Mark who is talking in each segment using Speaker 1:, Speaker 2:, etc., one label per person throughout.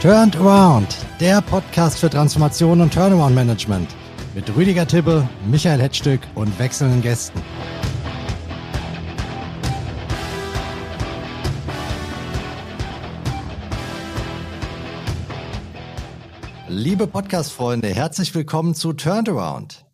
Speaker 1: Turned Around, der Podcast für Transformation und Turnaround Management mit Rüdiger Tibbe, Michael Hetzstück und wechselnden Gästen. Liebe Podcast-Freunde, herzlich willkommen zu Turned Around.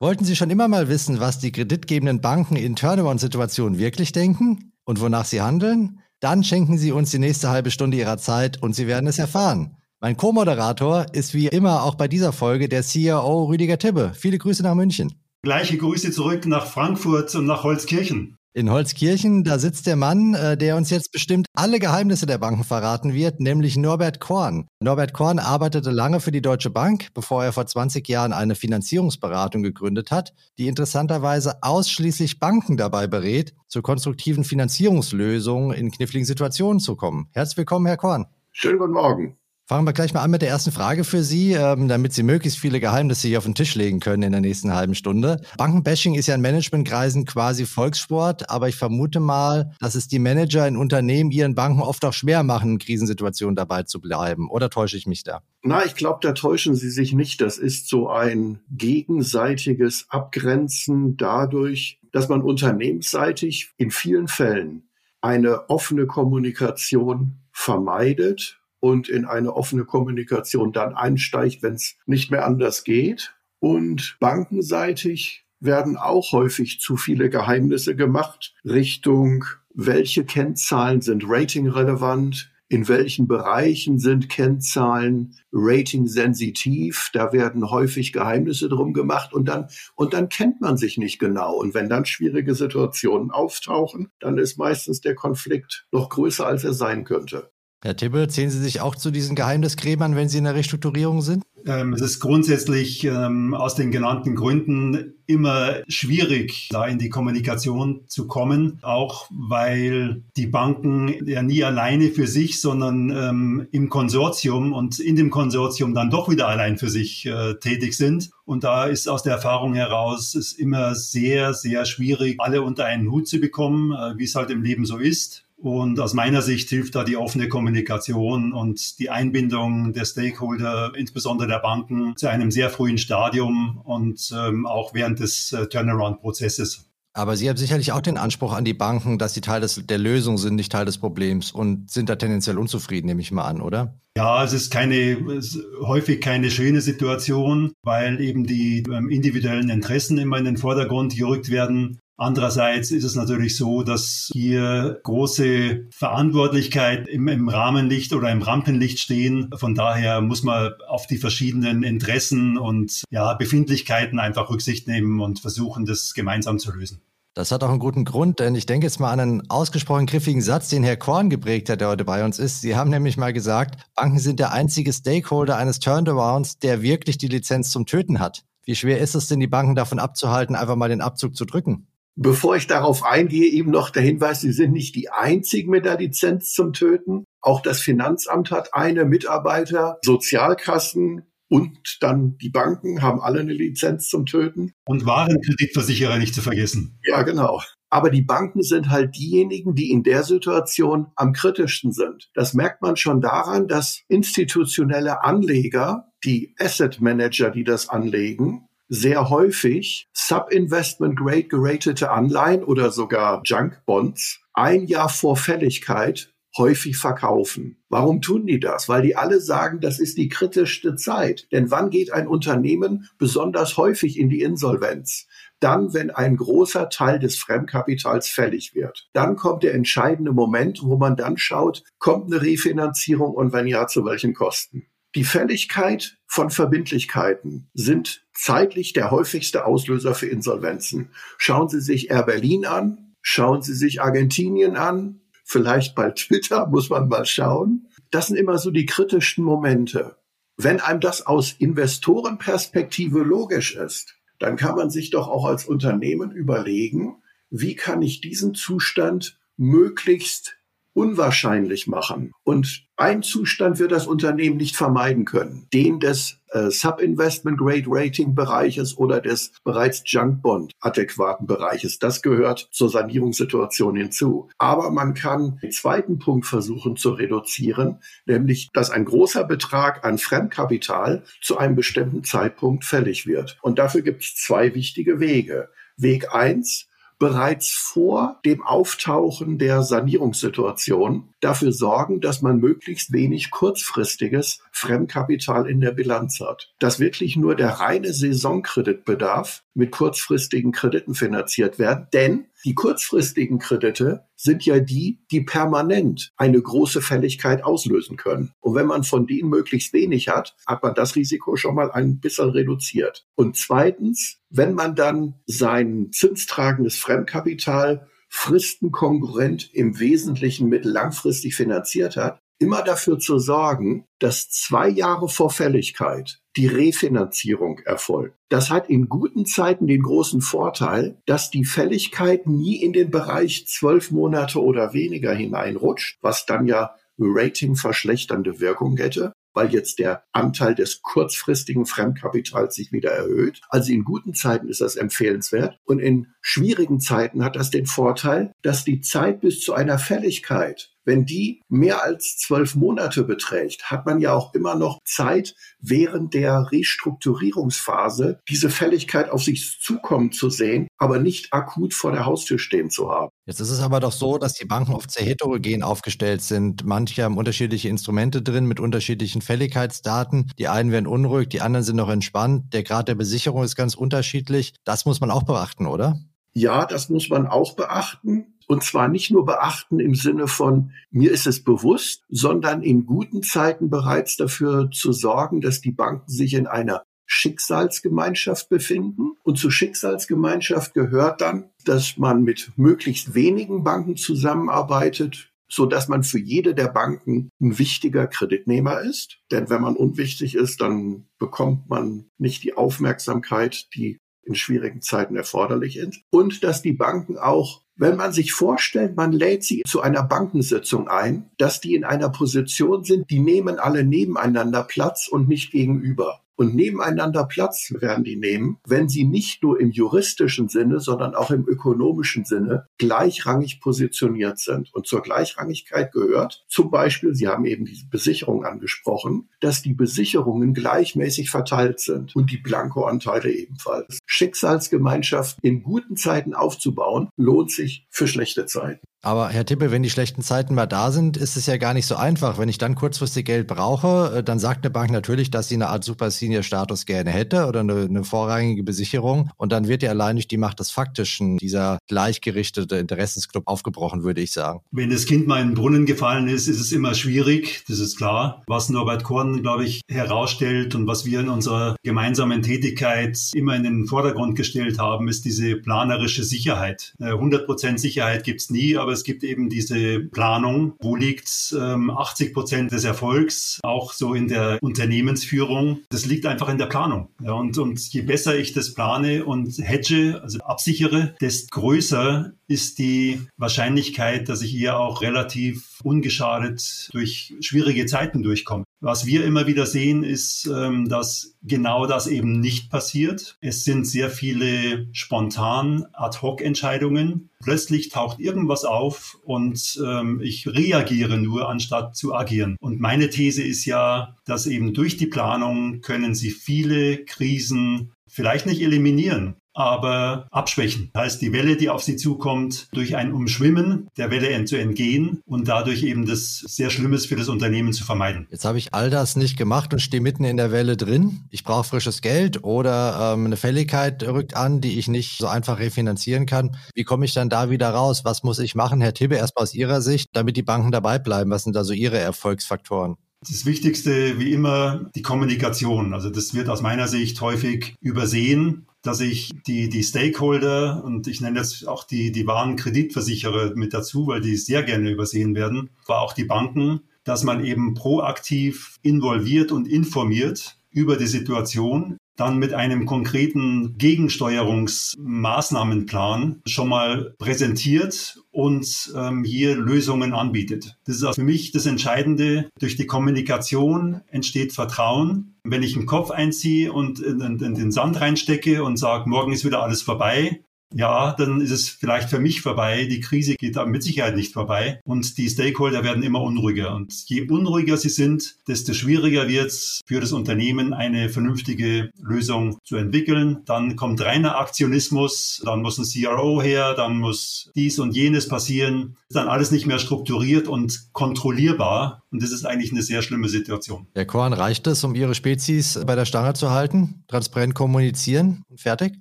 Speaker 1: Wollten Sie schon immer mal wissen, was die kreditgebenden Banken in Turnaround-Situationen wirklich denken und wonach sie handeln? Dann schenken Sie uns die nächste halbe Stunde Ihrer Zeit und Sie werden es erfahren. Mein Co-Moderator ist wie immer auch bei dieser Folge der CEO Rüdiger Tibbe. Viele Grüße nach München.
Speaker 2: Gleiche Grüße zurück nach Frankfurt und nach Holzkirchen.
Speaker 1: In Holzkirchen, da sitzt der Mann, äh, der uns jetzt bestimmt alle Geheimnisse der Banken verraten wird, nämlich Norbert Korn. Norbert Korn arbeitete lange für die Deutsche Bank, bevor er vor 20 Jahren eine Finanzierungsberatung gegründet hat, die interessanterweise ausschließlich Banken dabei berät, zu konstruktiven Finanzierungslösungen in kniffligen Situationen zu kommen. Herzlich willkommen, Herr Korn.
Speaker 3: Schönen guten Morgen.
Speaker 1: Fangen wir gleich mal an mit der ersten Frage für Sie, ähm, damit Sie möglichst viele Geheimnisse hier auf den Tisch legen können in der nächsten halben Stunde. Bankenbashing ist ja in Managementkreisen quasi Volkssport, aber ich vermute mal, dass es die Manager in Unternehmen ihren Banken oft auch schwer machen, in Krisensituationen dabei zu bleiben. Oder täusche ich mich da?
Speaker 3: Na, ich glaube, da täuschen Sie sich nicht. Das ist so ein gegenseitiges Abgrenzen dadurch, dass man unternehmensseitig in vielen Fällen eine offene Kommunikation vermeidet und in eine offene Kommunikation dann einsteigt, wenn es nicht mehr anders geht. Und bankenseitig werden auch häufig zu viele Geheimnisse gemacht Richtung, welche Kennzahlen sind ratingrelevant, in welchen Bereichen sind Kennzahlen rating-sensitiv? Da werden häufig Geheimnisse drum gemacht und dann, und dann kennt man sich nicht genau. Und wenn dann schwierige Situationen auftauchen, dann ist meistens der Konflikt noch größer, als er sein könnte.
Speaker 1: Herr Tibbe, zählen Sie sich auch zu diesen Geheimnisgräbern, wenn Sie in der Restrukturierung sind?
Speaker 2: Ähm, es ist grundsätzlich ähm, aus den genannten Gründen immer schwierig, da in die Kommunikation zu kommen, auch weil die Banken ja nie alleine für sich, sondern ähm, im Konsortium und in dem Konsortium dann doch wieder allein für sich äh, tätig sind. Und da ist aus der Erfahrung heraus es immer sehr, sehr schwierig, alle unter einen Hut zu bekommen, äh, wie es halt im Leben so ist. Und aus meiner Sicht hilft da die offene Kommunikation und die Einbindung der Stakeholder, insbesondere der Banken, zu einem sehr frühen Stadium und ähm, auch während des äh, Turnaround-Prozesses.
Speaker 1: Aber Sie haben sicherlich auch den Anspruch an die Banken, dass sie Teil des, der Lösung sind, nicht Teil des Problems und sind da tendenziell unzufrieden, nehme ich mal an, oder?
Speaker 2: Ja, es ist keine, es ist häufig keine schöne Situation, weil eben die ähm, individuellen Interessen immer in den Vordergrund gerückt werden. Andererseits ist es natürlich so, dass hier große Verantwortlichkeit im, im, Rahmenlicht oder im Rampenlicht stehen. Von daher muss man auf die verschiedenen Interessen und ja, Befindlichkeiten einfach Rücksicht nehmen und versuchen, das gemeinsam zu lösen.
Speaker 1: Das hat auch einen guten Grund, denn ich denke jetzt mal an einen ausgesprochen griffigen Satz, den Herr Korn geprägt hat, der heute bei uns ist. Sie haben nämlich mal gesagt, Banken sind der einzige Stakeholder eines Turnarounds, der wirklich die Lizenz zum Töten hat. Wie schwer ist es denn, die Banken davon abzuhalten, einfach mal den Abzug zu drücken?
Speaker 3: Bevor ich darauf eingehe, eben noch der Hinweis, Sie sind nicht die einzigen mit der Lizenz zum Töten. Auch das Finanzamt hat eine Mitarbeiter, Sozialkassen und dann die Banken haben alle eine Lizenz zum Töten.
Speaker 2: Und Warenkreditversicherer nicht zu vergessen.
Speaker 3: Ja, genau. Aber die Banken sind halt diejenigen, die in der Situation am kritischsten sind. Das merkt man schon daran, dass institutionelle Anleger, die Asset Manager, die das anlegen, sehr häufig Sub-Investment Grade geratete Anleihen oder sogar Junk Bonds ein Jahr vor Fälligkeit häufig verkaufen. Warum tun die das? Weil die alle sagen, das ist die kritischste Zeit. Denn wann geht ein Unternehmen besonders häufig in die Insolvenz? Dann, wenn ein großer Teil des Fremdkapitals fällig wird. Dann kommt der entscheidende Moment, wo man dann schaut, kommt eine Refinanzierung und wenn ja, zu welchen Kosten? Die Fälligkeit von Verbindlichkeiten sind zeitlich der häufigste Auslöser für Insolvenzen. Schauen Sie sich Air Berlin an, schauen Sie sich Argentinien an, vielleicht bei Twitter muss man mal schauen. Das sind immer so die kritischsten Momente. Wenn einem das aus Investorenperspektive logisch ist, dann kann man sich doch auch als Unternehmen überlegen, wie kann ich diesen Zustand möglichst unwahrscheinlich machen. Und ein Zustand wird das Unternehmen nicht vermeiden können. Den des äh, Sub-Investment Grade Rating Bereiches oder des bereits Junk Bond adäquaten Bereiches. Das gehört zur Sanierungssituation hinzu. Aber man kann den zweiten Punkt versuchen zu reduzieren, nämlich, dass ein großer Betrag an Fremdkapital zu einem bestimmten Zeitpunkt fällig wird. Und dafür gibt es zwei wichtige Wege. Weg eins, bereits vor dem Auftauchen der Sanierungssituation dafür sorgen, dass man möglichst wenig kurzfristiges Fremdkapital in der Bilanz hat. Dass wirklich nur der reine Saisonkreditbedarf mit kurzfristigen Krediten finanziert werden, denn die kurzfristigen Kredite sind ja die, die permanent eine große Fälligkeit auslösen können. Und wenn man von denen möglichst wenig hat, hat man das Risiko schon mal ein bisschen reduziert. Und zweitens, wenn man dann sein zinstragendes Fremdkapital fristenkonkurrent im Wesentlichen mittellangfristig finanziert hat, immer dafür zu sorgen, dass zwei Jahre vor Fälligkeit die Refinanzierung erfolgt. Das hat in guten Zeiten den großen Vorteil, dass die Fälligkeit nie in den Bereich zwölf Monate oder weniger hineinrutscht, was dann ja Rating verschlechternde Wirkung hätte weil jetzt der Anteil des kurzfristigen Fremdkapitals sich wieder erhöht. Also in guten Zeiten ist das empfehlenswert und in schwierigen Zeiten hat das den Vorteil, dass die Zeit bis zu einer Fälligkeit wenn die mehr als zwölf Monate beträgt, hat man ja auch immer noch Zeit, während der Restrukturierungsphase diese Fälligkeit auf sich zukommen zu sehen, aber nicht akut vor der Haustür stehen zu haben.
Speaker 1: Jetzt ist es aber doch so, dass die Banken oft sehr heterogen aufgestellt sind. Manche haben unterschiedliche Instrumente drin mit unterschiedlichen Fälligkeitsdaten. Die einen werden unruhig, die anderen sind noch entspannt. Der Grad der Besicherung ist ganz unterschiedlich. Das muss man auch beachten, oder?
Speaker 3: Ja, das muss man auch beachten. Und zwar nicht nur beachten im Sinne von, mir ist es bewusst, sondern in guten Zeiten bereits dafür zu sorgen, dass die Banken sich in einer Schicksalsgemeinschaft befinden. Und zur Schicksalsgemeinschaft gehört dann, dass man mit möglichst wenigen Banken zusammenarbeitet, so dass man für jede der Banken ein wichtiger Kreditnehmer ist. Denn wenn man unwichtig ist, dann bekommt man nicht die Aufmerksamkeit, die in schwierigen Zeiten erforderlich ist. Und dass die Banken auch wenn man sich vorstellt, man lädt sie zu einer Bankensitzung ein, dass die in einer Position sind, die nehmen alle nebeneinander Platz und nicht gegenüber und nebeneinander Platz werden die nehmen, wenn sie nicht nur im juristischen Sinne, sondern auch im ökonomischen Sinne gleichrangig positioniert sind. Und zur Gleichrangigkeit gehört zum Beispiel, Sie haben eben die Besicherung angesprochen, dass die Besicherungen gleichmäßig verteilt sind und die Blankoanteile ebenfalls. Schicksalsgemeinschaft in guten Zeiten aufzubauen, lohnt sich für schlechte Zeiten.
Speaker 1: Aber Herr Tippe, wenn die schlechten Zeiten mal da sind, ist es ja gar nicht so einfach. Wenn ich dann kurzfristig Geld brauche, äh, dann sagt eine Bank natürlich, dass sie eine Art Super Senior Status gerne hätte oder eine, eine vorrangige Besicherung. Und dann wird ja allein durch die Macht des Faktischen dieser gleichgerichtete Interessensclub aufgebrochen, würde ich sagen.
Speaker 2: Wenn das Kind mal in den Brunnen gefallen ist, ist es immer schwierig. Das ist klar. Was Norbert Korn, glaube ich, herausstellt und was wir in unserer gemeinsamen Tätigkeit immer in den Vordergrund gestellt haben, ist diese planerische Sicherheit. 100 äh, Prozent Sicherheit gibt es nie, aber es gibt eben diese Planung, wo liegt ähm, 80 Prozent des Erfolgs, auch so in der Unternehmensführung. Das liegt einfach in der Planung. Ja, und, und je besser ich das plane und hedge, also absichere, desto größer ist die Wahrscheinlichkeit, dass ich hier auch relativ ungeschadet durch schwierige Zeiten durchkomme. Was wir immer wieder sehen, ist, ähm, dass genau das eben nicht passiert. Es sind sehr viele spontan Ad-Hoc-Entscheidungen. Plötzlich taucht irgendwas auf und ähm, ich reagiere nur, anstatt zu agieren. Und meine These ist ja, dass eben durch die Planung können Sie viele Krisen vielleicht nicht eliminieren, aber abschwächen. Das heißt, die Welle, die auf sie zukommt, durch ein Umschwimmen der Welle zu entgehen und dadurch eben das sehr Schlimmes für das Unternehmen zu vermeiden.
Speaker 1: Jetzt habe ich all das nicht gemacht und stehe mitten in der Welle drin. Ich brauche frisches Geld oder ähm, eine Fälligkeit rückt an, die ich nicht so einfach refinanzieren kann. Wie komme ich dann da wieder raus? Was muss ich machen, Herr Tibbe, erstmal aus Ihrer Sicht, damit die Banken dabei bleiben? Was sind da so Ihre Erfolgsfaktoren?
Speaker 2: Das Wichtigste, wie immer, die Kommunikation. Also das wird aus meiner Sicht häufig übersehen dass ich die, die Stakeholder und ich nenne jetzt auch die, die wahren Kreditversicherer mit dazu, weil die sehr gerne übersehen werden, aber auch die Banken, dass man eben proaktiv involviert und informiert über die Situation, dann mit einem konkreten Gegensteuerungsmaßnahmenplan schon mal präsentiert und ähm, hier Lösungen anbietet. Das ist also für mich das Entscheidende. Durch die Kommunikation entsteht Vertrauen. Wenn ich einen Kopf einziehe und in, in, in den Sand reinstecke und sage, morgen ist wieder alles vorbei, ja, dann ist es vielleicht für mich vorbei. Die Krise geht mit Sicherheit nicht vorbei. Und die Stakeholder werden immer unruhiger. Und je unruhiger sie sind, desto schwieriger wird es für das Unternehmen, eine vernünftige Lösung zu entwickeln. Dann kommt reiner Aktionismus, dann muss ein CRO her, dann muss dies und jenes passieren. Ist dann alles nicht mehr strukturiert und kontrollierbar. Und das ist eigentlich eine sehr schlimme Situation.
Speaker 1: Herr Korn, reicht es, um Ihre Spezies bei der Stange zu halten? Transparent kommunizieren und fertig?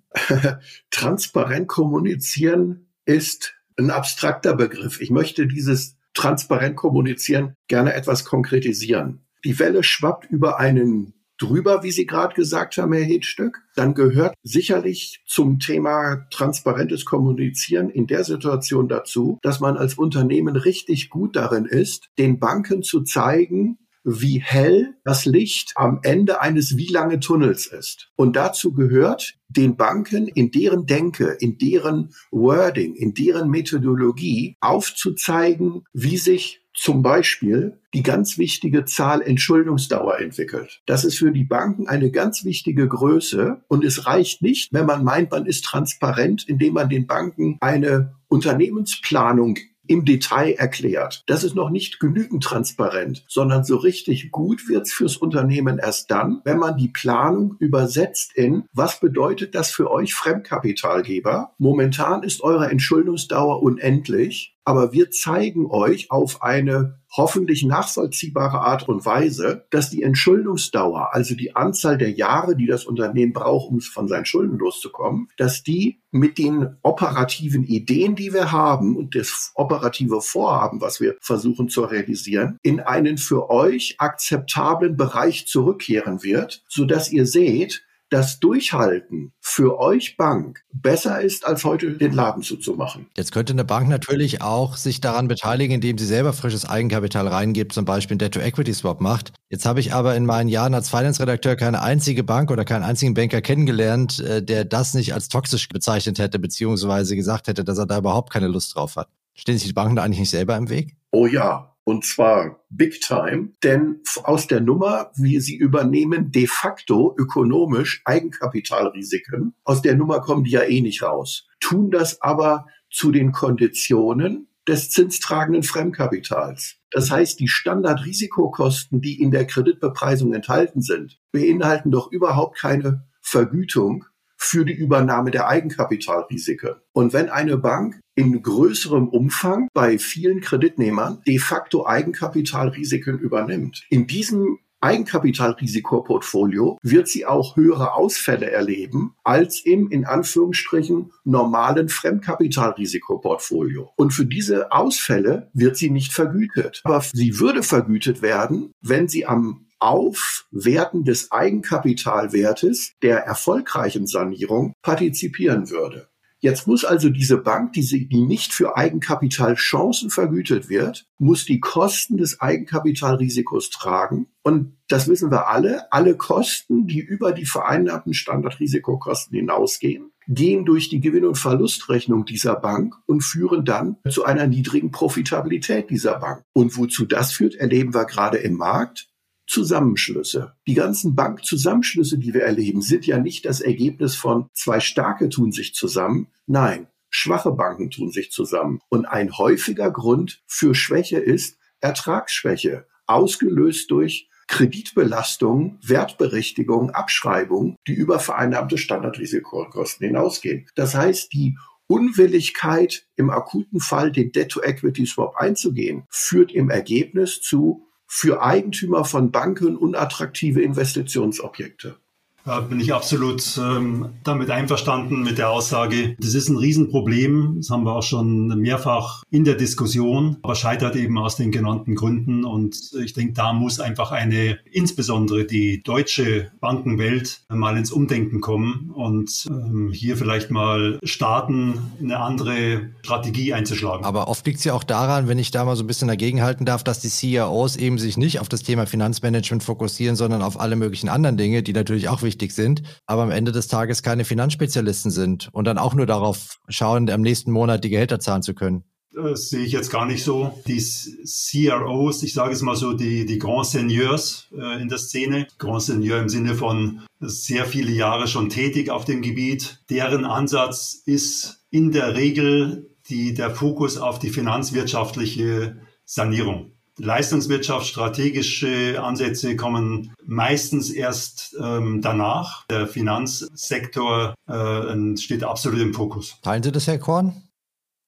Speaker 3: transparent kommunizieren ist ein abstrakter Begriff. Ich möchte dieses transparent kommunizieren gerne etwas konkretisieren. Die Welle schwappt über einen drüber, wie Sie gerade gesagt haben, Herr Hedstück. Dann gehört sicherlich zum Thema transparentes Kommunizieren in der Situation dazu, dass man als Unternehmen richtig gut darin ist, den Banken zu zeigen, wie hell das Licht am Ende eines wie lange Tunnels ist. Und dazu gehört, den Banken in deren Denke, in deren Wording, in deren Methodologie aufzuzeigen, wie sich zum Beispiel die ganz wichtige Zahl Entschuldungsdauer entwickelt. Das ist für die Banken eine ganz wichtige Größe und es reicht nicht, wenn man meint, man ist transparent, indem man den Banken eine Unternehmensplanung im Detail erklärt. Das ist noch nicht genügend transparent, sondern so richtig gut wird's fürs Unternehmen erst dann, wenn man die Planung übersetzt in, was bedeutet das für euch Fremdkapitalgeber? Momentan ist eure Entschuldungsdauer unendlich. Aber wir zeigen euch auf eine hoffentlich nachvollziehbare Art und Weise, dass die Entschuldungsdauer, also die Anzahl der Jahre, die das Unternehmen braucht, um von seinen Schulden loszukommen, dass die mit den operativen Ideen, die wir haben und das operative Vorhaben, was wir versuchen zu realisieren, in einen für euch akzeptablen Bereich zurückkehren wird, so dass ihr seht, das Durchhalten für euch Bank besser ist, als heute den Laden zuzumachen.
Speaker 1: Jetzt könnte eine Bank natürlich auch sich daran beteiligen, indem sie selber frisches Eigenkapital reingibt, zum Beispiel einen Debt-to-Equity-Swap macht. Jetzt habe ich aber in meinen Jahren als Finance-Redakteur keine einzige Bank oder keinen einzigen Banker kennengelernt, äh, der das nicht als toxisch bezeichnet hätte, beziehungsweise gesagt hätte, dass er da überhaupt keine Lust drauf hat. Stehen sich die Banken da eigentlich nicht selber im Weg?
Speaker 3: Oh ja, und zwar big time, denn aus der Nummer, wie sie übernehmen de facto ökonomisch Eigenkapitalrisiken, aus der Nummer kommen die ja eh nicht raus, tun das aber zu den Konditionen des zinstragenden Fremdkapitals. Das heißt, die Standardrisikokosten, die in der Kreditbepreisung enthalten sind, beinhalten doch überhaupt keine Vergütung für die Übernahme der Eigenkapitalrisiken. Und wenn eine Bank in größerem Umfang bei vielen Kreditnehmern de facto Eigenkapitalrisiken übernimmt, in diesem Eigenkapitalrisikoportfolio wird sie auch höhere Ausfälle erleben als im in Anführungsstrichen normalen Fremdkapitalrisikoportfolio. Und für diese Ausfälle wird sie nicht vergütet. Aber sie würde vergütet werden, wenn sie am Aufwerten des Eigenkapitalwertes der erfolgreichen Sanierung partizipieren würde. Jetzt muss also diese Bank, die, die nicht für Eigenkapitalchancen vergütet wird, muss die Kosten des Eigenkapitalrisikos tragen. Und das wissen wir alle. Alle Kosten, die über die vereinnahmten Standardrisikokosten hinausgehen, gehen durch die Gewinn- und Verlustrechnung dieser Bank und führen dann zu einer niedrigen Profitabilität dieser Bank. Und wozu das führt, erleben wir gerade im Markt. Zusammenschlüsse. Die ganzen Bankzusammenschlüsse, die wir erleben, sind ja nicht das Ergebnis von zwei starke tun sich zusammen. Nein, schwache Banken tun sich zusammen. Und ein häufiger Grund für Schwäche ist Ertragsschwäche, ausgelöst durch Kreditbelastung, Wertberechtigung, Abschreibung, die über vereinnahmte Standardrisikokosten hinausgehen. Das heißt, die Unwilligkeit, im akuten Fall den Debt-to-Equity-Swap einzugehen, führt im Ergebnis zu für Eigentümer von Banken unattraktive Investitionsobjekte.
Speaker 2: Da bin ich absolut ähm, damit einverstanden mit der Aussage. Das ist ein Riesenproblem. Das haben wir auch schon mehrfach in der Diskussion, aber scheitert eben aus den genannten Gründen. Und ich denke, da muss einfach eine, insbesondere die deutsche Bankenwelt, mal ins Umdenken kommen und ähm, hier vielleicht mal starten, eine andere Strategie einzuschlagen.
Speaker 1: Aber oft liegt es ja auch daran, wenn ich da mal so ein bisschen dagegenhalten darf, dass die CIOs eben sich nicht auf das Thema Finanzmanagement fokussieren, sondern auf alle möglichen anderen Dinge, die natürlich auch wichtig steuerpflichtig sind, aber am Ende des Tages keine Finanzspezialisten sind und dann auch nur darauf schauen, am nächsten Monat die Gehälter zahlen zu können.
Speaker 2: Das sehe ich jetzt gar nicht so. Die CROs, ich sage es mal so, die, die Grand Seigneurs äh, in der Szene, Grand Seigneur im Sinne von sehr viele Jahre schon tätig auf dem Gebiet, deren Ansatz ist in der Regel die, der Fokus auf die finanzwirtschaftliche Sanierung. Leistungswirtschaft, strategische Ansätze kommen meistens erst ähm, danach. Der Finanzsektor äh, steht absolut im Fokus.
Speaker 1: Teilen Sie das, Herr Korn?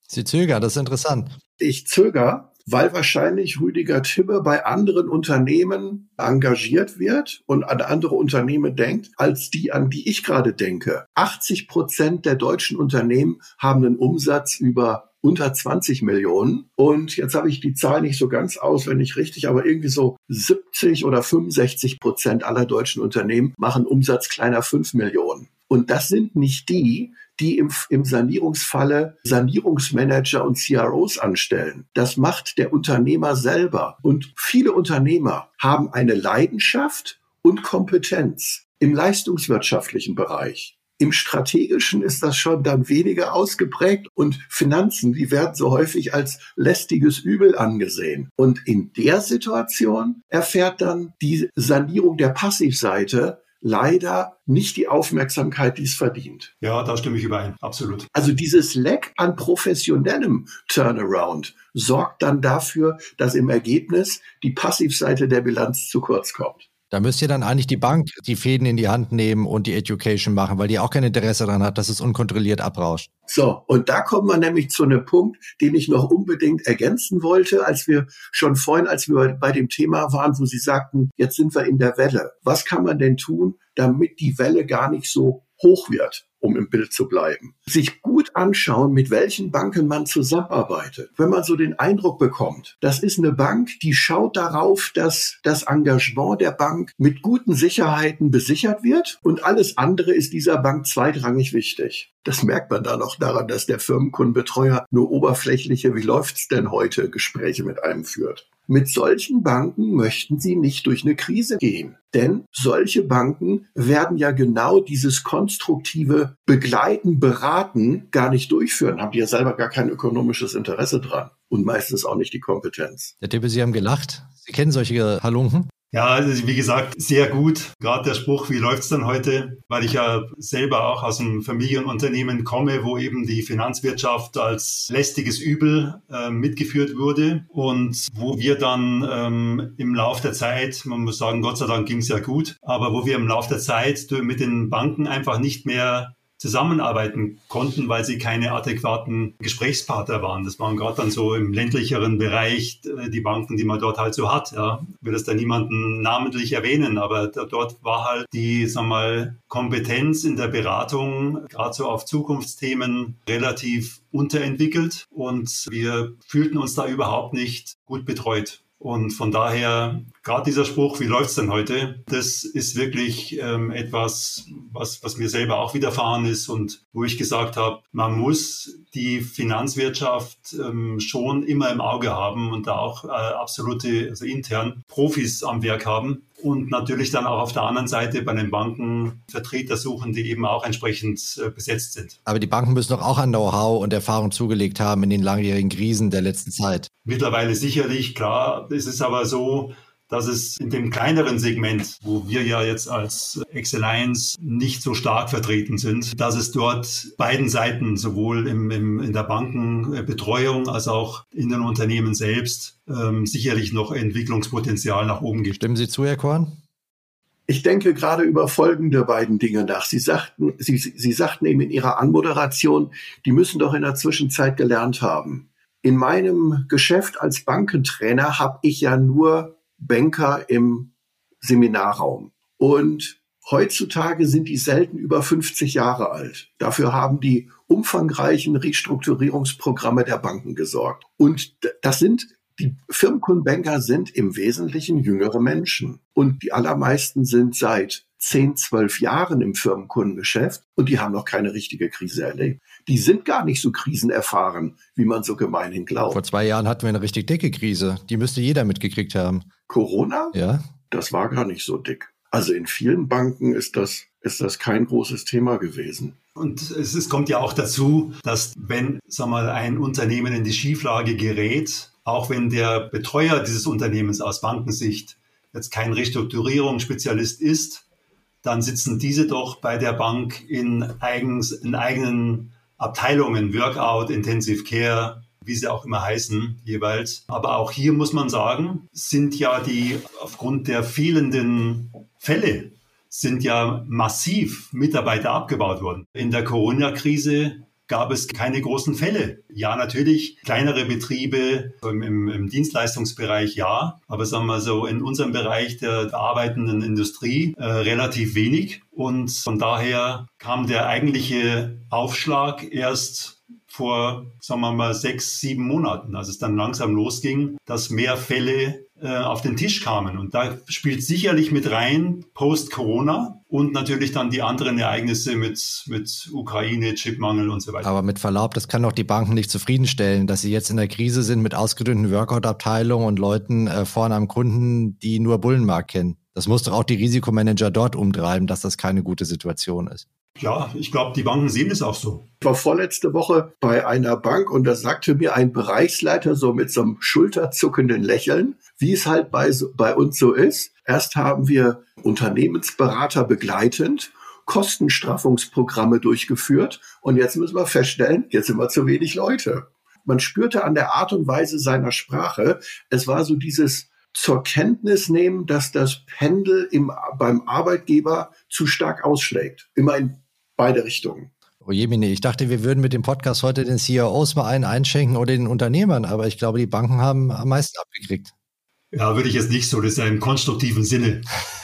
Speaker 1: Sie zögern, das ist interessant.
Speaker 3: Ich zögere, weil wahrscheinlich Rüdiger Timme bei anderen Unternehmen engagiert wird und an andere Unternehmen denkt, als die, an die ich gerade denke. 80 Prozent der deutschen Unternehmen haben einen Umsatz über unter 20 Millionen. Und jetzt habe ich die Zahl nicht so ganz auswendig richtig, aber irgendwie so 70 oder 65 Prozent aller deutschen Unternehmen machen Umsatz kleiner 5 Millionen. Und das sind nicht die, die im, im Sanierungsfalle Sanierungsmanager und CROs anstellen. Das macht der Unternehmer selber. Und viele Unternehmer haben eine Leidenschaft und Kompetenz im leistungswirtschaftlichen Bereich. Im strategischen ist das schon dann weniger ausgeprägt und Finanzen, die werden so häufig als lästiges Übel angesehen. Und in der Situation erfährt dann die Sanierung der Passivseite leider nicht die Aufmerksamkeit, die es verdient.
Speaker 2: Ja, da stimme ich überein, absolut.
Speaker 3: Also dieses Leck an professionellem Turnaround sorgt dann dafür, dass im Ergebnis die Passivseite der Bilanz zu kurz kommt.
Speaker 1: Da müsste dann eigentlich die Bank die Fäden in die Hand nehmen und die Education machen, weil die auch kein Interesse daran hat, dass es unkontrolliert abrauscht.
Speaker 3: So, und da kommen wir nämlich zu einem Punkt, den ich noch unbedingt ergänzen wollte, als wir schon vorhin, als wir bei dem Thema waren, wo Sie sagten, jetzt sind wir in der Welle. Was kann man denn tun, damit die Welle gar nicht so hoch wird? um im Bild zu bleiben. Sich gut anschauen, mit welchen Banken man zusammenarbeitet. Wenn man so den Eindruck bekommt, das ist eine Bank, die schaut darauf, dass das Engagement der Bank mit guten Sicherheiten besichert wird und alles andere ist dieser Bank zweitrangig wichtig. Das merkt man da noch daran, dass der Firmenkundenbetreuer nur oberflächliche, wie läuft's denn heute, Gespräche mit einem führt. Mit solchen Banken möchten Sie nicht durch eine Krise gehen. Denn solche Banken werden ja genau dieses konstruktive Begleiten, Beraten gar nicht durchführen, haben die ja selber gar kein ökonomisches Interesse dran und meistens auch nicht die Kompetenz.
Speaker 1: Herr Tippe, Sie haben gelacht. Sie kennen solche Halunken?
Speaker 2: Ja, also wie gesagt, sehr gut. Gerade der Spruch, wie läuft's dann heute? Weil ich ja selber auch aus einem Familienunternehmen komme, wo eben die Finanzwirtschaft als lästiges Übel äh, mitgeführt wurde und wo wir dann ähm, im Lauf der Zeit, man muss sagen, Gott sei Dank ging's ja gut, aber wo wir im Lauf der Zeit mit den Banken einfach nicht mehr zusammenarbeiten konnten, weil sie keine adäquaten Gesprächspartner waren. Das waren gerade dann so im ländlicheren Bereich äh, die Banken, die man dort halt so hat. Ja. Ich will das da niemanden namentlich erwähnen, aber da, dort war halt die, sag mal, Kompetenz in der Beratung, gerade so auf Zukunftsthemen, relativ unterentwickelt und wir fühlten uns da überhaupt nicht gut betreut. Und von daher, gerade dieser Spruch, wie läuft's denn heute, das ist wirklich ähm, etwas, was, was mir selber auch widerfahren ist und wo ich gesagt habe, man muss die Finanzwirtschaft ähm, schon immer im Auge haben und da auch äh, absolute, also intern Profis am Werk haben und natürlich dann auch auf der anderen Seite bei den Banken Vertreter suchen, die eben auch entsprechend äh, besetzt sind.
Speaker 1: Aber die Banken müssen doch auch an Know-how und Erfahrung zugelegt haben in den langjährigen Krisen der letzten Zeit.
Speaker 2: Mittlerweile sicherlich, klar. Es ist aber so, dass es in dem kleineren Segment, wo wir ja jetzt als Excellence nicht so stark vertreten sind, dass es dort beiden Seiten, sowohl im, im, in der Bankenbetreuung als auch in den Unternehmen selbst, ähm, sicherlich noch Entwicklungspotenzial nach oben gibt.
Speaker 1: Stimmen Sie zu, Herr Korn?
Speaker 3: Ich denke gerade über folgende beiden Dinge nach. Sie sagten, Sie, Sie sagten eben in Ihrer Anmoderation, die müssen doch in der Zwischenzeit gelernt haben. In meinem Geschäft als Bankentrainer habe ich ja nur Banker im Seminarraum. Und heutzutage sind die selten über 50 Jahre alt. Dafür haben die umfangreichen Restrukturierungsprogramme der Banken gesorgt. Und das sind die Firmenkundenbanker sind im Wesentlichen jüngere Menschen. Und die allermeisten sind seit 10, 12 Jahren im Firmenkundengeschäft und die haben noch keine richtige Krise erlebt. Die sind gar nicht so krisenerfahren, wie man so gemeinhin glaubt.
Speaker 1: Vor zwei Jahren hatten wir eine richtig dicke Krise. Die müsste jeder mitgekriegt haben.
Speaker 3: Corona?
Speaker 1: Ja.
Speaker 3: Das war gar nicht so dick. Also in vielen Banken ist das ist das kein großes Thema gewesen.
Speaker 2: Und es, es kommt ja auch dazu, dass wenn sag mal, ein Unternehmen in die Schieflage gerät, auch wenn der Betreuer dieses Unternehmens aus Bankensicht jetzt kein Restrukturierungsspezialist ist, dann sitzen diese doch bei der Bank in, eigens, in eigenen Abteilungen, Workout, Intensive Care, wie sie auch immer heißen jeweils. Aber auch hier muss man sagen, sind ja die aufgrund der fehlenden Fälle sind ja massiv Mitarbeiter abgebaut worden. In der Corona-Krise gab es keine großen Fälle. Ja, natürlich, kleinere Betriebe im, im, Dienstleistungsbereich ja, aber sagen wir so, in unserem Bereich der, der arbeitenden Industrie äh, relativ wenig. Und von daher kam der eigentliche Aufschlag erst vor, sagen wir mal, sechs, sieben Monaten, als es dann langsam losging, dass mehr Fälle auf den Tisch kamen. Und da spielt sicherlich mit rein Post-Corona und natürlich dann die anderen Ereignisse mit, mit Ukraine, Chipmangel und so weiter.
Speaker 1: Aber mit Verlaub, das kann doch die Banken nicht zufriedenstellen, dass sie jetzt in der Krise sind mit ausgedünnten Workout-Abteilungen und Leuten äh, vorne am Kunden, die nur Bullenmarkt kennen. Das muss doch auch die Risikomanager dort umtreiben, dass das keine gute Situation ist.
Speaker 2: Ja, ich glaube, die Banken sehen es auch so.
Speaker 3: Ich war vorletzte Woche bei einer Bank und da sagte mir ein Bereichsleiter so mit so einem schulterzuckenden Lächeln, wie es halt bei, bei uns so ist. Erst haben wir Unternehmensberater begleitend Kostenstraffungsprogramme durchgeführt und jetzt müssen wir feststellen, jetzt sind wir zu wenig Leute. Man spürte an der Art und Weise seiner Sprache, es war so dieses zur Kenntnis nehmen, dass das Pendel im, beim Arbeitgeber zu stark ausschlägt. Immer in beide Richtungen.
Speaker 1: Oh Jemine, ich dachte, wir würden mit dem Podcast heute den CEOs mal einen einschenken oder den Unternehmern, aber ich glaube, die Banken haben am meisten abgekriegt.
Speaker 2: Ja, würde ich jetzt nicht so. Das ist ja im konstruktiven Sinne.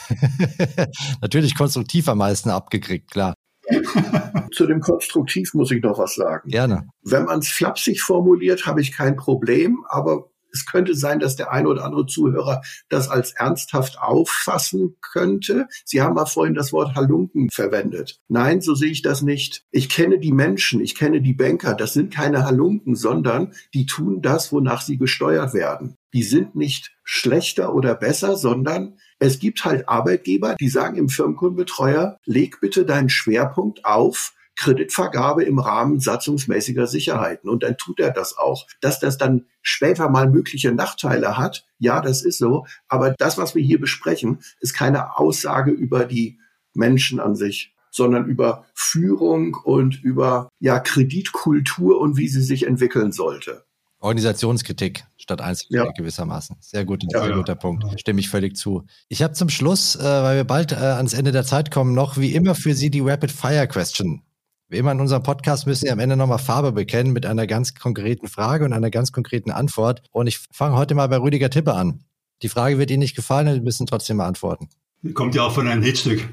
Speaker 1: Natürlich konstruktiv am meisten abgekriegt, klar.
Speaker 3: Zu dem Konstruktiv muss ich noch was sagen.
Speaker 1: Gerne.
Speaker 3: Wenn man es flapsig formuliert, habe ich kein Problem, aber es könnte sein, dass der eine oder andere Zuhörer das als ernsthaft auffassen könnte. Sie haben mal vorhin das Wort Halunken verwendet. Nein, so sehe ich das nicht. Ich kenne die Menschen, ich kenne die Banker. Das sind keine Halunken, sondern die tun das, wonach sie gesteuert werden. Die sind nicht schlechter oder besser, sondern es gibt halt Arbeitgeber, die sagen im Firmenkundenbetreuer, leg bitte deinen Schwerpunkt auf Kreditvergabe im Rahmen satzungsmäßiger Sicherheiten. Und dann tut er das auch. Dass das dann später mal mögliche Nachteile hat, ja, das ist so. Aber das, was wir hier besprechen, ist keine Aussage über die Menschen an sich sondern über Führung und über ja Kreditkultur und wie sie sich entwickeln sollte.
Speaker 1: Organisationskritik statt Einzelkritik ja. gewissermaßen. Sehr gut, ja, sehr guter ja. Punkt. Stimme ich völlig zu. Ich habe zum Schluss, äh, weil wir bald äh, ans Ende der Zeit kommen, noch wie immer für Sie die Rapid Fire Question wie immer in unserem Podcast müssen wir am Ende nochmal Farbe bekennen mit einer ganz konkreten Frage und einer ganz konkreten Antwort. Und ich fange heute mal bei Rüdiger Tippe an. Die Frage wird Ihnen nicht gefallen, Sie müssen trotzdem mal antworten.
Speaker 2: Kommt ja auch von einem Hitstück.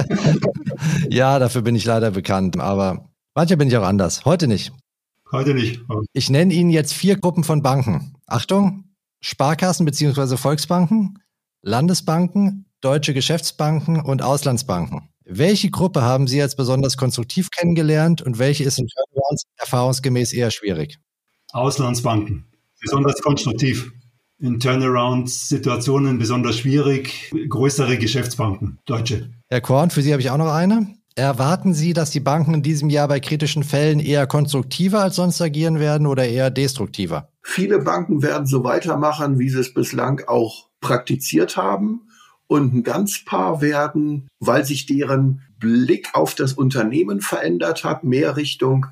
Speaker 1: ja, dafür bin ich leider bekannt. Aber manchmal bin ich auch anders. Heute nicht.
Speaker 2: Heute nicht.
Speaker 1: Ich nenne Ihnen jetzt vier Gruppen von Banken. Achtung, Sparkassen bzw. Volksbanken, Landesbanken, deutsche Geschäftsbanken und Auslandsbanken. Welche Gruppe haben Sie als besonders konstruktiv kennengelernt und welche ist in Turnarounds erfahrungsgemäß eher schwierig?
Speaker 2: Auslandsbanken, besonders konstruktiv. In Turnaround-Situationen besonders schwierig. Größere Geschäftsbanken, deutsche.
Speaker 1: Herr Korn, für Sie habe ich auch noch eine. Erwarten Sie, dass die Banken in diesem Jahr bei kritischen Fällen eher konstruktiver als sonst agieren werden oder eher destruktiver?
Speaker 3: Viele Banken werden so weitermachen, wie sie es bislang auch praktiziert haben und ein ganz paar werden, weil sich deren Blick auf das Unternehmen verändert hat, mehr Richtung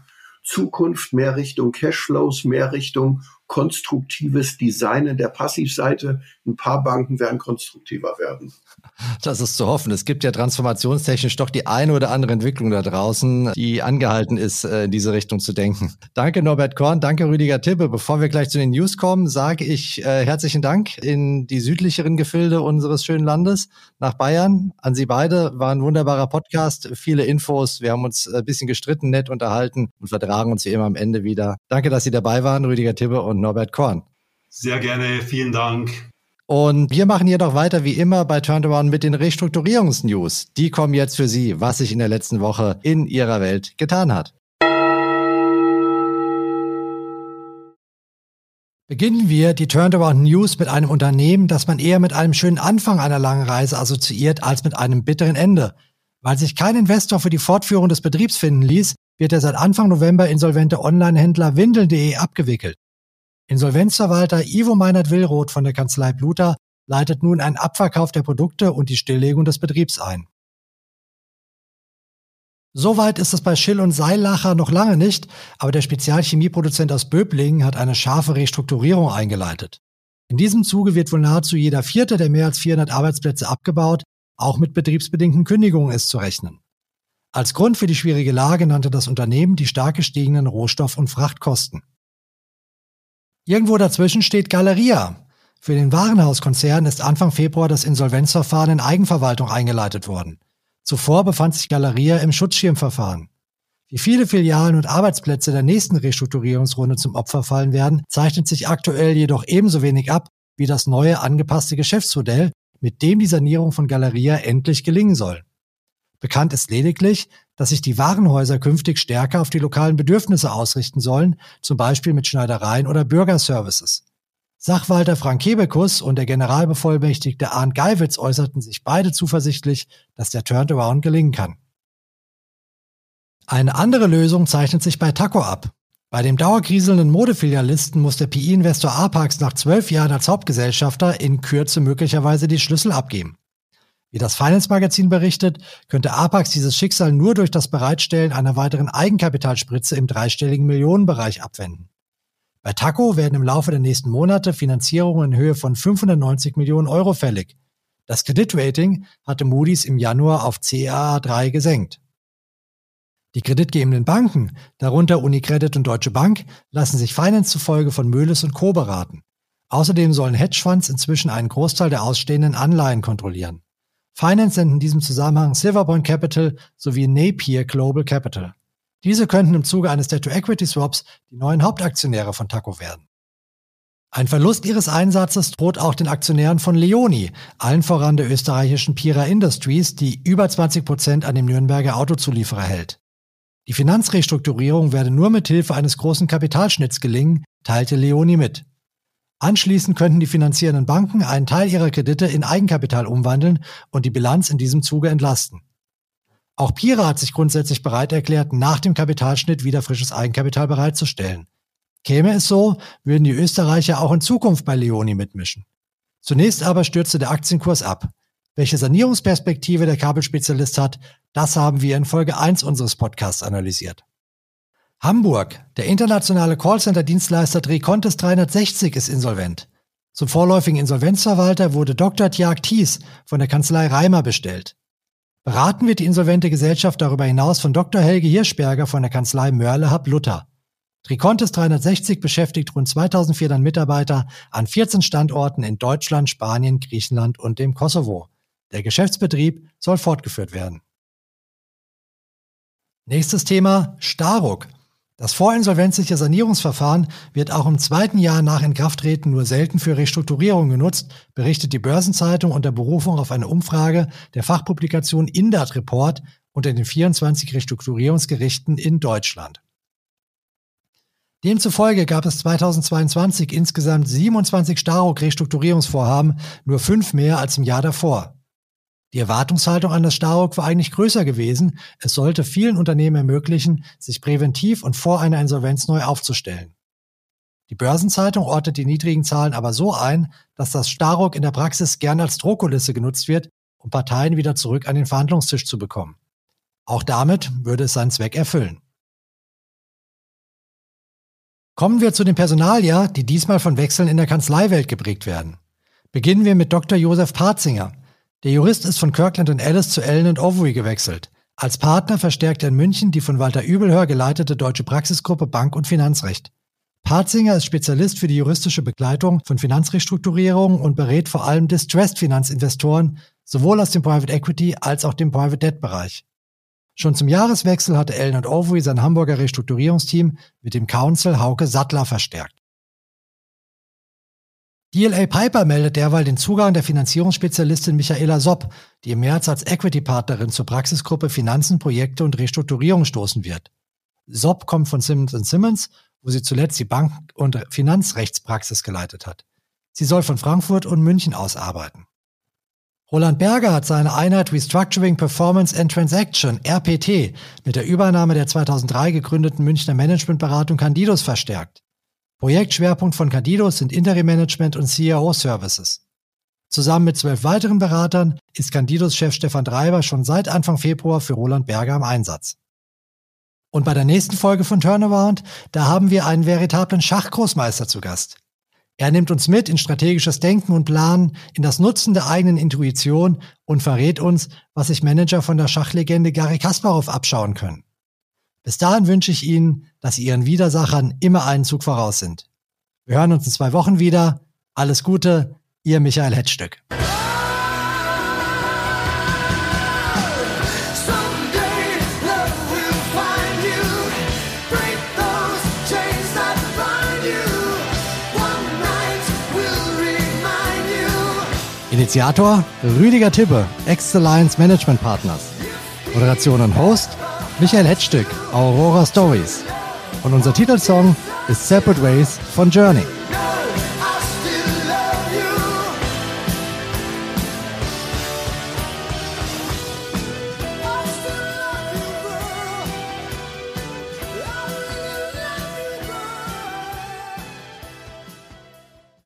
Speaker 3: Zukunft, mehr Richtung Cashflows, mehr Richtung konstruktives Designen der Passivseite. Ein paar Banken werden konstruktiver werden.
Speaker 1: Das ist zu hoffen. Es gibt ja transformationstechnisch doch die eine oder andere Entwicklung da draußen, die angehalten ist, äh, in diese Richtung zu denken. Danke Norbert Korn, danke Rüdiger Tippe. Bevor wir gleich zu den News kommen, sage ich äh, herzlichen Dank in die südlicheren Gefilde unseres schönen Landes nach Bayern. An Sie beide war ein wunderbarer Podcast, viele Infos. Wir haben uns ein bisschen gestritten, nett unterhalten und vertragen uns wie immer am Ende wieder. Danke, dass Sie dabei waren, Rüdiger Tippe und Norbert Korn.
Speaker 2: Sehr gerne, vielen Dank.
Speaker 1: Und wir machen hier doch weiter wie immer bei Turnaround mit den Restrukturierungsnews. Die kommen jetzt für Sie, was sich in der letzten Woche in Ihrer Welt getan hat. Beginnen wir die Turnaround News mit einem Unternehmen, das man eher mit einem schönen Anfang einer langen Reise assoziiert als mit einem bitteren Ende. Weil sich kein Investor für die Fortführung des Betriebs finden ließ, wird der seit Anfang November insolvente Online-Händler Windeln.de abgewickelt. Insolvenzverwalter Ivo Meinert-Willroth von der Kanzlei Bluter leitet nun einen Abverkauf der Produkte und die Stilllegung des Betriebs ein. Soweit ist es bei Schill und Seilacher noch lange nicht, aber der Spezialchemieproduzent aus Böblingen hat eine scharfe Restrukturierung eingeleitet. In diesem Zuge wird wohl nahezu jeder vierte der mehr als 400 Arbeitsplätze abgebaut, auch mit betriebsbedingten Kündigungen ist zu rechnen. Als Grund für die schwierige Lage nannte das Unternehmen die stark gestiegenen Rohstoff- und Frachtkosten. Irgendwo dazwischen steht Galeria. Für den Warenhauskonzern ist Anfang Februar das Insolvenzverfahren in Eigenverwaltung eingeleitet worden. Zuvor befand sich Galeria im Schutzschirmverfahren. Wie viele Filialen und Arbeitsplätze der nächsten Restrukturierungsrunde zum Opfer fallen werden, zeichnet sich aktuell jedoch ebenso wenig ab wie das neue angepasste Geschäftsmodell, mit dem die Sanierung von Galeria endlich gelingen soll. Bekannt ist lediglich, dass sich die Warenhäuser künftig stärker auf die lokalen Bedürfnisse ausrichten sollen, zum Beispiel mit Schneidereien oder Bürgerservices. Sachwalter Frank Kebekus und der Generalbevollmächtigte Arndt Geiwitz äußerten sich beide zuversichtlich, dass der Turnaround gelingen kann. Eine andere Lösung zeichnet sich bei Taco ab. Bei dem dauerkriselnden Modefilialisten muss der PI-Investor Apax nach zwölf Jahren als Hauptgesellschafter in Kürze möglicherweise die Schlüssel abgeben. Wie das Finance Magazin berichtet, könnte Apax dieses Schicksal nur durch das Bereitstellen einer weiteren Eigenkapitalspritze im dreistelligen Millionenbereich abwenden. Bei Taco werden im Laufe der nächsten Monate Finanzierungen in Höhe von 590 Millionen Euro fällig. Das Kreditrating hatte Moody's im Januar auf CAA3 gesenkt. Die kreditgebenden Banken, darunter Unicredit und Deutsche Bank, lassen sich Finance zufolge von Möhles und Co. beraten. Außerdem sollen Hedgefonds inzwischen einen Großteil der ausstehenden Anleihen kontrollieren. Finance nennt in diesem Zusammenhang Silverpoint Capital sowie Napier Global Capital. Diese könnten im Zuge eines Debt-to-Equity-Swaps die neuen Hauptaktionäre von Taco werden. Ein Verlust ihres Einsatzes droht auch den Aktionären von Leoni, allen voran der österreichischen Pira Industries, die über 20 Prozent an dem Nürnberger Autozulieferer hält. Die Finanzrestrukturierung werde nur mit Hilfe eines großen Kapitalschnitts gelingen, teilte Leoni mit. Anschließend könnten die finanzierenden Banken einen Teil ihrer Kredite in Eigenkapital umwandeln und die Bilanz in diesem Zuge entlasten. Auch Pira hat sich grundsätzlich bereit erklärt, nach dem Kapitalschnitt wieder frisches Eigenkapital bereitzustellen. Käme es so, würden die Österreicher auch in Zukunft bei Leoni mitmischen. Zunächst aber stürzte der Aktienkurs ab. Welche Sanierungsperspektive der Kabelspezialist hat, das haben wir in Folge 1 unseres Podcasts analysiert. Hamburg. Der internationale Callcenter-Dienstleister Tricontes 360 ist insolvent. Zum vorläufigen Insolvenzverwalter wurde Dr. Tjag Thies von der Kanzlei Reimer bestellt. Beraten wird die insolvente Gesellschaft darüber hinaus von Dr. Helge Hirschberger von der Kanzlei Mörle Hub Luther. Tricontes 360 beschäftigt rund 2400 Mitarbeiter an 14 Standorten in Deutschland, Spanien, Griechenland und dem Kosovo. Der Geschäftsbetrieb soll fortgeführt werden. Nächstes Thema Staruk. Das vorinsolvenzliche Sanierungsverfahren wird auch im zweiten Jahr nach Inkrafttreten nur selten für Restrukturierung genutzt, berichtet die Börsenzeitung unter Berufung auf eine Umfrage der Fachpublikation Indat Report unter den 24 Restrukturierungsgerichten in Deutschland. Demzufolge gab es 2022 insgesamt 27 Staruk-Restrukturierungsvorhaben, nur fünf mehr als im Jahr davor. Die Erwartungshaltung an das Staruk war eigentlich größer gewesen. Es sollte vielen Unternehmen ermöglichen, sich präventiv und vor einer Insolvenz neu aufzustellen. Die Börsenzeitung ordnet die niedrigen Zahlen aber so ein, dass das Staruk in der Praxis gern als Drohkulisse genutzt wird, um Parteien wieder zurück an den Verhandlungstisch zu bekommen. Auch damit würde es seinen Zweck erfüllen. Kommen wir zu den Personalia, die diesmal von Wechseln in der Kanzleiwelt geprägt werden. Beginnen wir mit Dr. Josef Parzinger. Der Jurist ist von Kirkland Ellis zu Allen Overy gewechselt. Als Partner verstärkt er in München die von Walter Übelhör geleitete deutsche Praxisgruppe Bank- und Finanzrecht. Parzinger ist Spezialist für die juristische Begleitung von Finanzrestrukturierungen und berät vor allem Distressed-Finanzinvestoren sowohl aus dem Private Equity als auch dem Private Debt Bereich. Schon zum Jahreswechsel hatte Allen Overy sein Hamburger Restrukturierungsteam mit dem Counsel Hauke Sattler verstärkt. DLA Piper meldet derweil den Zugang der Finanzierungsspezialistin Michaela Sopp, die im März als Equity-Partnerin zur Praxisgruppe Finanzen, Projekte und Restrukturierung stoßen wird. Sopp kommt von Simmons Simmons, wo sie zuletzt die Bank- und Finanzrechtspraxis geleitet hat. Sie soll von Frankfurt und München aus arbeiten. Roland Berger hat seine Einheit Restructuring Performance and Transaction, RPT, mit der Übernahme der 2003 gegründeten Münchner Managementberatung Candidos verstärkt. Projektschwerpunkt von Candidos sind Interim Management und CRO Services. Zusammen mit zwölf weiteren Beratern ist Candidos Chef Stefan Dreiber schon seit Anfang Februar für Roland Berger im Einsatz. Und bei der nächsten Folge von Turnaround, da haben wir einen veritablen Schachgroßmeister zu Gast. Er nimmt uns mit in strategisches Denken und Planen, in das Nutzen der eigenen Intuition und verrät uns, was sich Manager von der Schachlegende Gary Kasparov abschauen können. Bis dahin wünsche ich Ihnen, dass Sie Ihren Widersachern immer einen Zug voraus sind. Wir hören uns in zwei Wochen wieder. Alles Gute, Ihr Michael Hetzstück. Initiator Rüdiger Tibbe, Ex-Alliance Management Partners. Moderation und Host Michael Hetzstück, Aurora Stories. Und unser Titelsong ist Separate Ways von Journey.